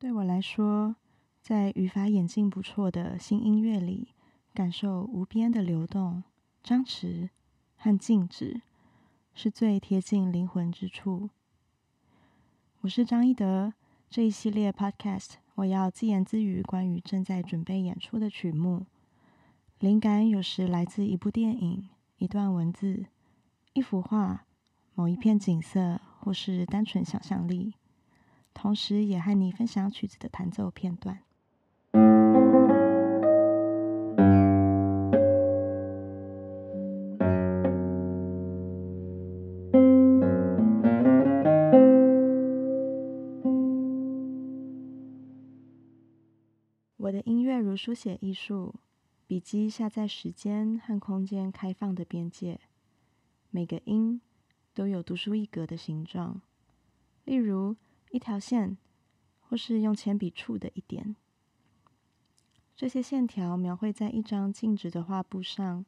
对我来说，在语法演进不错的新音乐里，感受无边的流动、张弛和静止，是最贴近灵魂之处。我是张一德，这一系列 Podcast 我要自言自语关于正在准备演出的曲目。灵感有时来自一部电影、一段文字、一幅画、某一片景色，或是单纯想象力。同时，也和你分享曲子的弹奏片段。我的音乐如书写艺术，笔记下在时间和空间开放的边界，每个音都有独树一格的形状，例如。一条线，或是用铅笔触的一点，这些线条描绘在一张静止的画布上，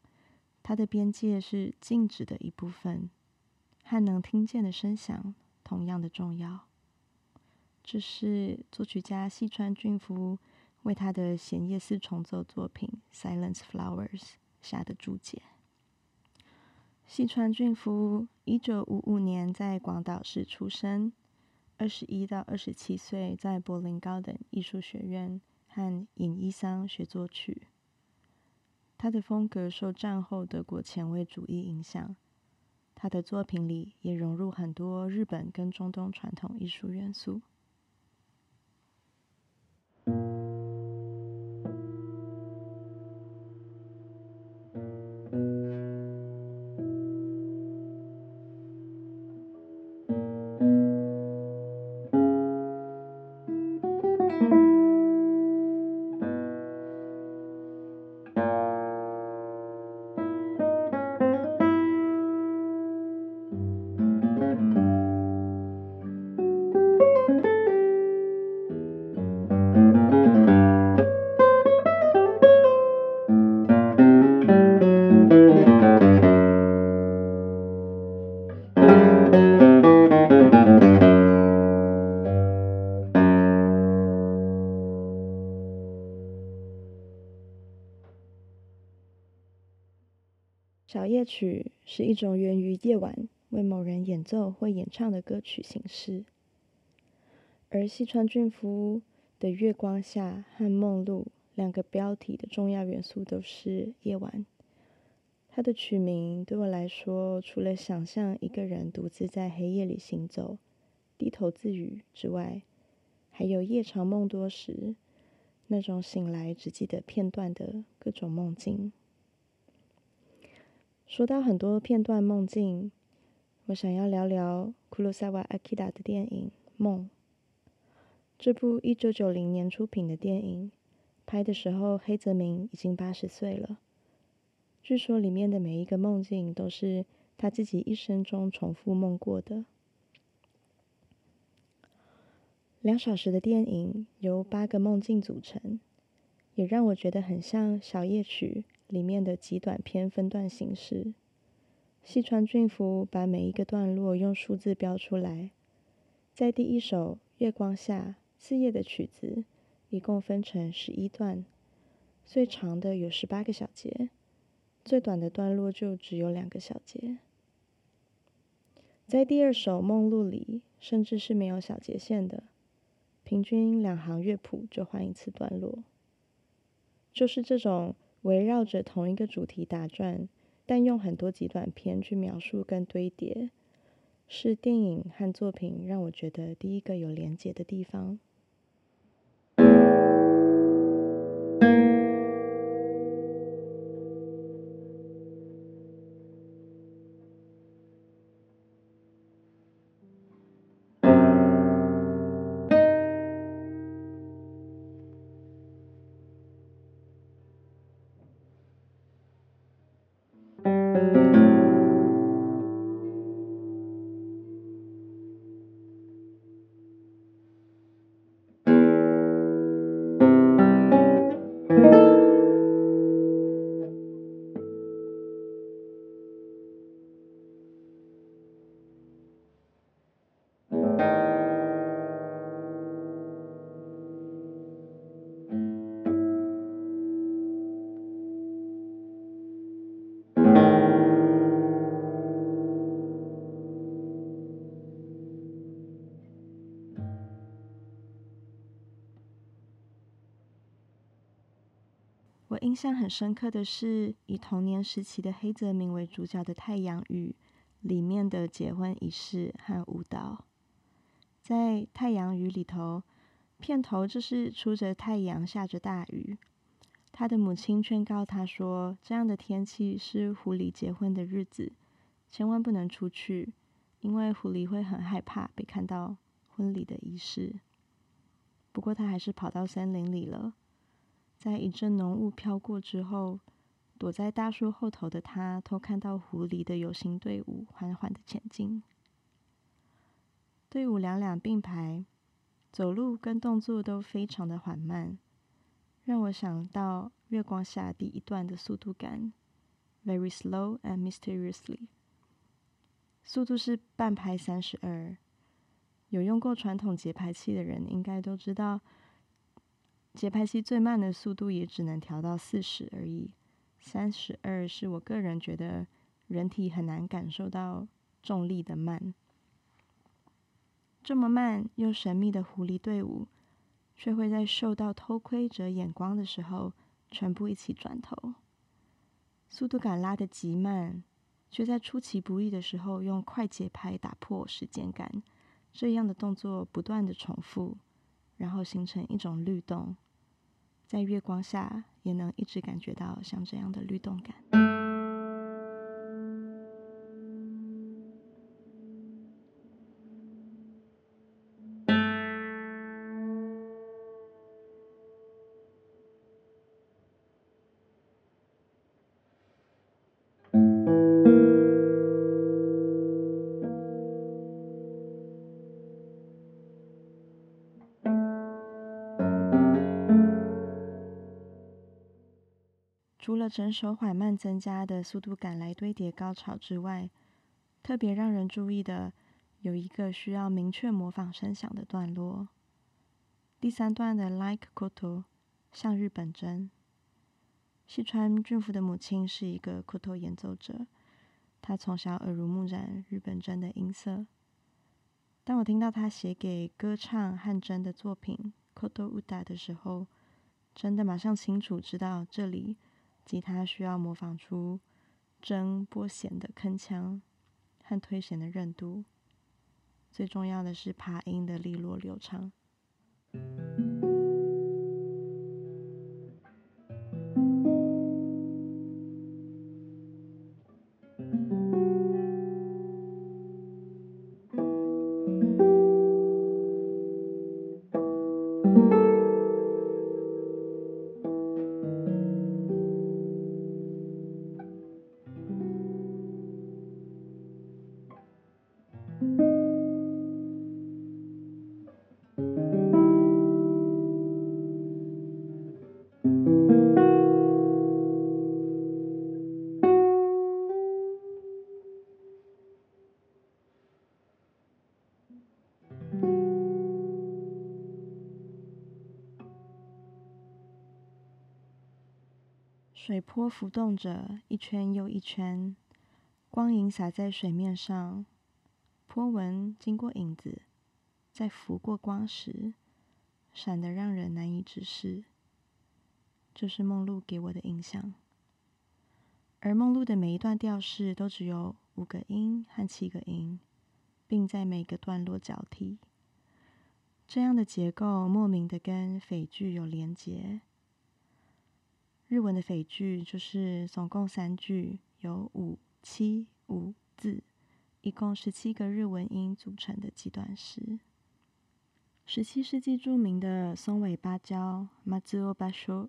它的边界是静止的一部分，和能听见的声响同样的重要。这是作曲家细川俊夫为他的弦乐四重奏作品《Silence Flowers》下的注解。细川俊夫一九五五年在广岛市出生。二十一到二十七岁，在柏林高等艺术学院和尹一桑学作曲。他的风格受战后德国前卫主义影响，他的作品里也融入很多日本跟中东传统艺术元素。歌曲是一种源于夜晚为某人演奏或演唱的歌曲形式，而西川俊夫的《月光下》和《梦露》两个标题的重要元素都是夜晚。他的曲名对我来说，除了想象一个人独自在黑夜里行走、低头自语之外，还有夜长梦多时那种醒来只记得片段的各种梦境。说到很多片段梦境，我想要聊聊库鲁萨瓦阿基达的电影《梦》。这部一九九零年出品的电影，拍的时候黑泽明已经八十岁了。据说里面的每一个梦境都是他自己一生中重复梦过的。两小时的电影由八个梦境组成，也让我觉得很像小夜曲。里面的极短篇分段形式，细川俊夫把每一个段落用数字标出来。在第一首《月光下》四页的曲子，一共分成十一段，最长的有十八个小节，最短的段落就只有两个小节。在第二首《梦露》里，甚至是没有小节线的，平均两行乐谱就换一次段落，就是这种。围绕着同一个主题打转，但用很多集短片去描述跟堆叠，是电影和作品让我觉得第一个有连结的地方。我印象很深刻的是，以童年时期的黑泽明为主角的《太阳雨》里面的结婚仪式和舞蹈。在《太阳雨》里头，片头就是出着太阳，下着大雨。他的母亲劝告他说：“这样的天气是狐狸结婚的日子，千万不能出去，因为狐狸会很害怕被看到婚礼的仪式。”不过他还是跑到森林里了。在一阵浓雾飘过之后，躲在大树后头的他偷看到狐狸的游行队伍缓缓的前进。队伍两两并排，走路跟动作都非常的缓慢。让我想到《月光下》第一段的速度感，very slow and mysteriously，速度是半拍三十二。有用过传统节拍器的人应该都知道，节拍器最慢的速度也只能调到四十而已，三十二是我个人觉得人体很难感受到重力的慢。这么慢又神秘的狐狸队伍。却会在受到偷窥者眼光的时候，全部一起转头。速度感拉得极慢，却在出其不意的时候用快节拍打破时间感。这样的动作不断的重复，然后形成一种律动，在月光下也能一直感觉到像这样的律动感。除了整首缓慢增加的速度感来堆叠高潮之外，特别让人注意的有一个需要明确模仿声响的段落。第三段的 Like Koto，像日本筝。细川俊夫的母亲是一个 Koto 演奏者，他从小耳濡目染日本筝的音色。当我听到他写给歌唱汉筝的作品 Koto Uda 的时候，真的马上清楚知道这里。吉他需要模仿出筝拨弦的铿锵和推弦的韧度，最重要的是爬音的利落流畅。水波浮动着，一圈又一圈，光影洒在水面上，波纹经过影子，在拂过光时，闪得让人难以直视。这是梦露给我的印象。而梦露的每一段调式都只有五个音和七个音，并在每个段落交替。这样的结构莫名的跟匪句有连结。日文的匪句就是总共三句，有五七五字，一共十七个日文音组成的几段诗。十七世纪著名的松尾芭蕉 （Matsuo Basho）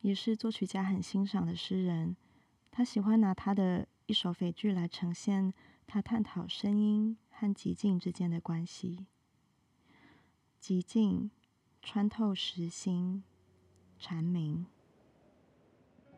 也是作曲家很欣赏的诗人。他喜欢拿他的一首匪句来呈现他探讨声音和寂静之间的关系。寂静穿透实心，蝉鸣。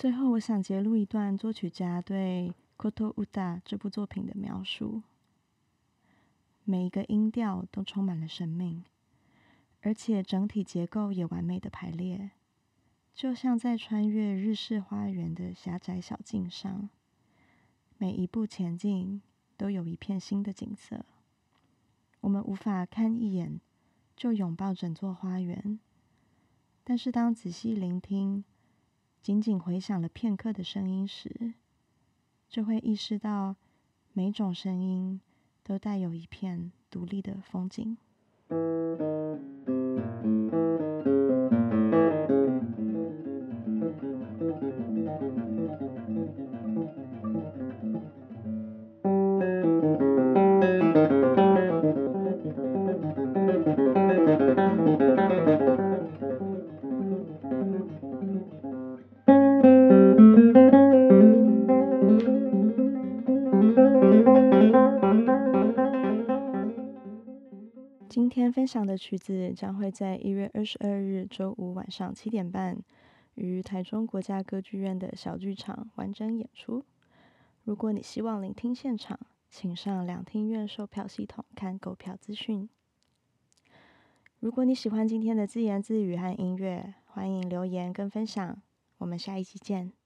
最后，我想截录一段作曲家对《Koto Uta》这部作品的描述：每一个音调都充满了生命，而且整体结构也完美的排列，就像在穿越日式花园的狭窄小径上，每一步前进都有一片新的景色。我们无法看一眼就拥抱整座花园，但是当仔细聆听，仅仅回想了片刻的声音时，就会意识到每种声音都带有一片独立的风景。分享的曲子将会在一月二十二日周五晚上七点半于台中国家歌剧院的小剧场完整演出。如果你希望聆听现场，请上两厅院售票系统看购票资讯。如果你喜欢今天的自言自语和音乐，欢迎留言跟分享。我们下一期见。